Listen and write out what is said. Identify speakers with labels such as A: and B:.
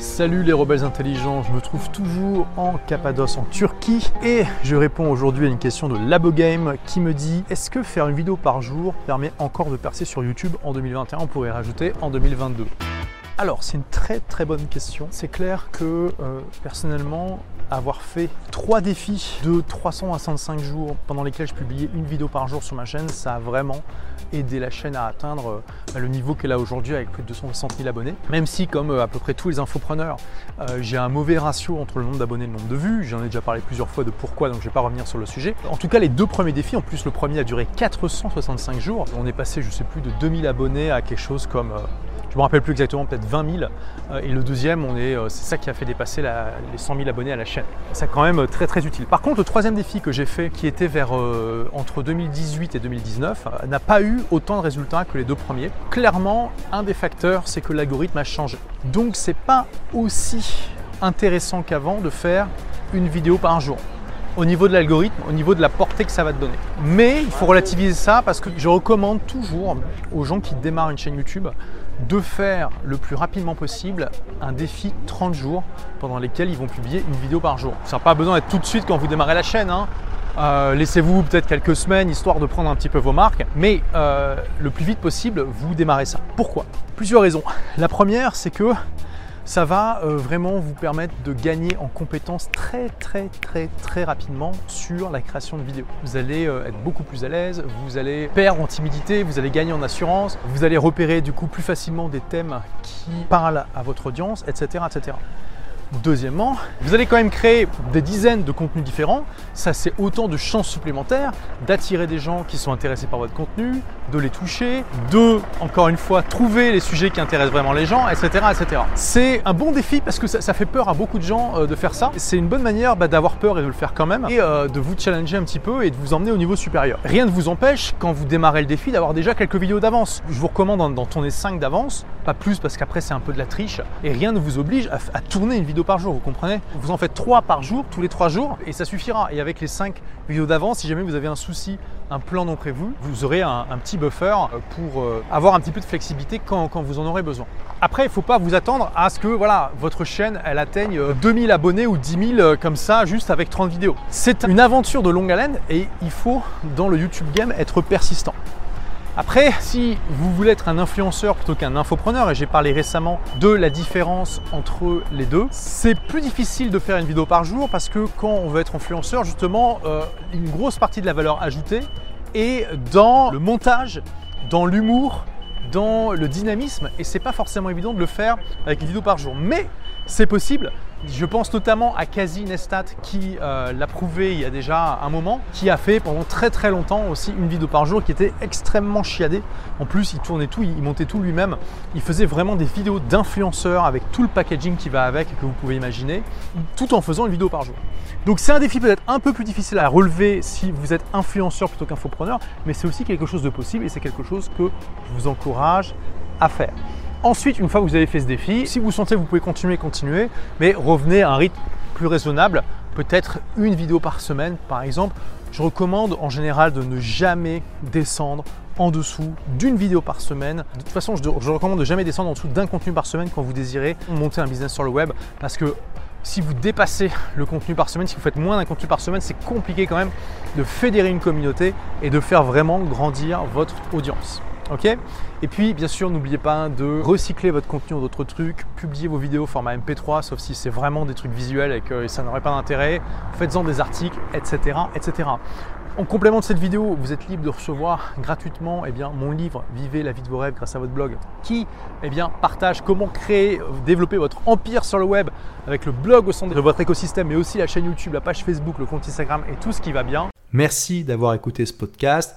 A: Salut les rebelles intelligents, je me trouve toujours en Cappadoce en Turquie et je réponds aujourd'hui à une question de Labogame qui me dit est-ce que faire une vidéo par jour permet encore de percer sur YouTube en 2021 On pourrait rajouter en 2022. Alors, c'est une très très bonne question. C'est clair que euh, personnellement, avoir fait trois défis de 365 jours pendant lesquels je publiais une vidéo par jour sur ma chaîne, ça a vraiment aidé la chaîne à atteindre euh, le niveau qu'elle a aujourd'hui avec plus de 260 000 abonnés. Même si, comme euh, à peu près tous les infopreneurs, j'ai un mauvais ratio entre le nombre d'abonnés et le nombre de vues. J'en ai déjà parlé plusieurs fois de pourquoi, donc je ne vais pas revenir sur le sujet. En tout cas, les deux premiers défis, en plus le premier a duré 465 jours. On est passé, je sais plus, de 2000 abonnés à quelque chose comme je me rappelle plus exactement, peut-être 20 000. Euh, et le deuxième, on est, euh, c'est ça qui a fait dépasser les 100 000 abonnés à la chaîne. C'est quand même euh, très très utile. Par contre, le troisième défi que j'ai fait, qui était vers entre 2018 et 2019, n'a pas eu autant de résultats que les deux premiers. Clairement, un des facteurs, c'est que l'algorithme a changé. Donc, c'est pas aussi intéressant qu'avant de faire une vidéo par jour au niveau de l'algorithme, au niveau de la portée que ça va te donner. Mais il faut relativiser ça parce que je recommande toujours aux gens qui démarrent une chaîne YouTube de faire le plus rapidement possible un défi 30 jours pendant lesquels ils vont publier une vidéo par jour. Ça n'a pas besoin d'être tout de suite quand vous démarrez la chaîne. Hein. Euh, laissez-vous peut-être quelques semaines histoire de prendre un petit peu vos marques, mais euh, le plus vite possible, vous démarrez ça. Pourquoi? Plusieurs raisons. La première, c'est que ça va euh, vraiment vous permettre de gagner en compétences très très très très rapidement sur la création de vidéos. Vous allez euh, être beaucoup plus à l'aise, vous allez perdre en timidité, vous allez gagner en assurance, vous allez repérer du coup plus facilement des thèmes qui parlent à votre audience, etc. etc. Deuxièmement, vous allez quand même créer des dizaines de contenus différents. Ça, c'est autant de chances supplémentaires d'attirer des gens qui sont intéressés par votre contenu, de les toucher, de, encore une fois, trouver les sujets qui intéressent vraiment les gens, etc. etc. C'est un bon défi parce que ça, fait peur à beaucoup de gens euh, de faire ça. C'est une bonne manière bah, d'avoir peur et de le faire quand même et euh, de vous challenger un petit peu et de vous emmener au niveau supérieur. Rien ne vous empêche, quand vous démarrez le défi, d'avoir déjà quelques vidéos d'avance. Je vous recommande d'en tourner 5 d'avance, pas plus parce qu'après c'est un peu de la triche et rien ne vous oblige à tourner une vidéo par jour, vous comprenez? Vous en faites 3 par jour, tous les 3 jours, et ça suffira. Et avec les 5 vidéos d'avance, si jamais vous avez un souci, un plan non prévu, vous aurez un, petit buffer pour euh, avoir un petit peu de flexibilité quand, vous en aurez besoin. Après, il faut pas vous attendre à ce que voilà, votre chaîne elle atteigne 2000 euh, abonnez ou 10 000 euh, comme ça, juste avec 30 vidéos. C'est une aventure de longue haleine et il faut, dans le YouTube game, être persistant. Après, si vous voulez être un influenceur plutôt qu'un infopreneur, et j'ai parlé récemment de la différence entre les deux, c'est plus difficile de faire une vidéo par jour parce que quand on veut être influenceur, justement, euh, une grosse partie de la valeur ajoutée est dans le montage, dans l'humour, dans le dynamisme, et c'est pas forcément évident de le faire avec une vidéo par jour. Mais c'est possible. Je pense notamment à Kazi Nestat qui euh, l'a prouvé il y a déjà un moment, qui a fait pendant très très longtemps aussi une vidéo par jour qui était extrêmement chiadée. En plus, il tournait tout, il montait tout lui-même. Il faisait vraiment des vidéos d'influenceurs avec tout le packaging qui va avec que vous pouvez imaginer, tout en faisant une vidéo par jour. Donc c'est un défi peut-être un peu plus difficile à relever si vous êtes influenceur plutôt qu'infopreneur, mais c'est aussi quelque chose de possible et c'est quelque chose que je vous encourage à faire. Ensuite, une fois que vous avez fait ce défi, si vous sentez que vous pouvez continuer, continuer, mais revenez à un rythme plus raisonnable, peut-être une vidéo par semaine par exemple. Je recommande en général de ne jamais descendre en dessous d'une vidéo par semaine. De toute façon, je, je recommande de jamais descendre en dessous d'un contenu par semaine quand vous désirez monter un business sur le web parce que si vous dépassez le contenu par semaine, si vous faites moins d'un contenu par semaine, c'est compliqué quand même de fédérer une communauté et de faire vraiment grandir votre audience. Ok Et puis, bien sûr, n'oubliez pas de recycler votre contenu en d'autres trucs, publier vos vidéos format MP3, sauf si c'est vraiment des trucs visuels et que ça n'aurait pas d'intérêt. Faites-en des articles, etc., etc. En complément de cette vidéo, vous êtes libre de recevoir gratuitement eh bien, mon livre Vivez la vie de vos rêves grâce à votre blog qui eh bien, partage comment créer, développer votre empire sur le web avec le blog au centre de votre écosystème, mais aussi la chaîne YouTube, la page Facebook, le compte Instagram et tout ce qui va bien.
B: Merci d'avoir écouté ce podcast.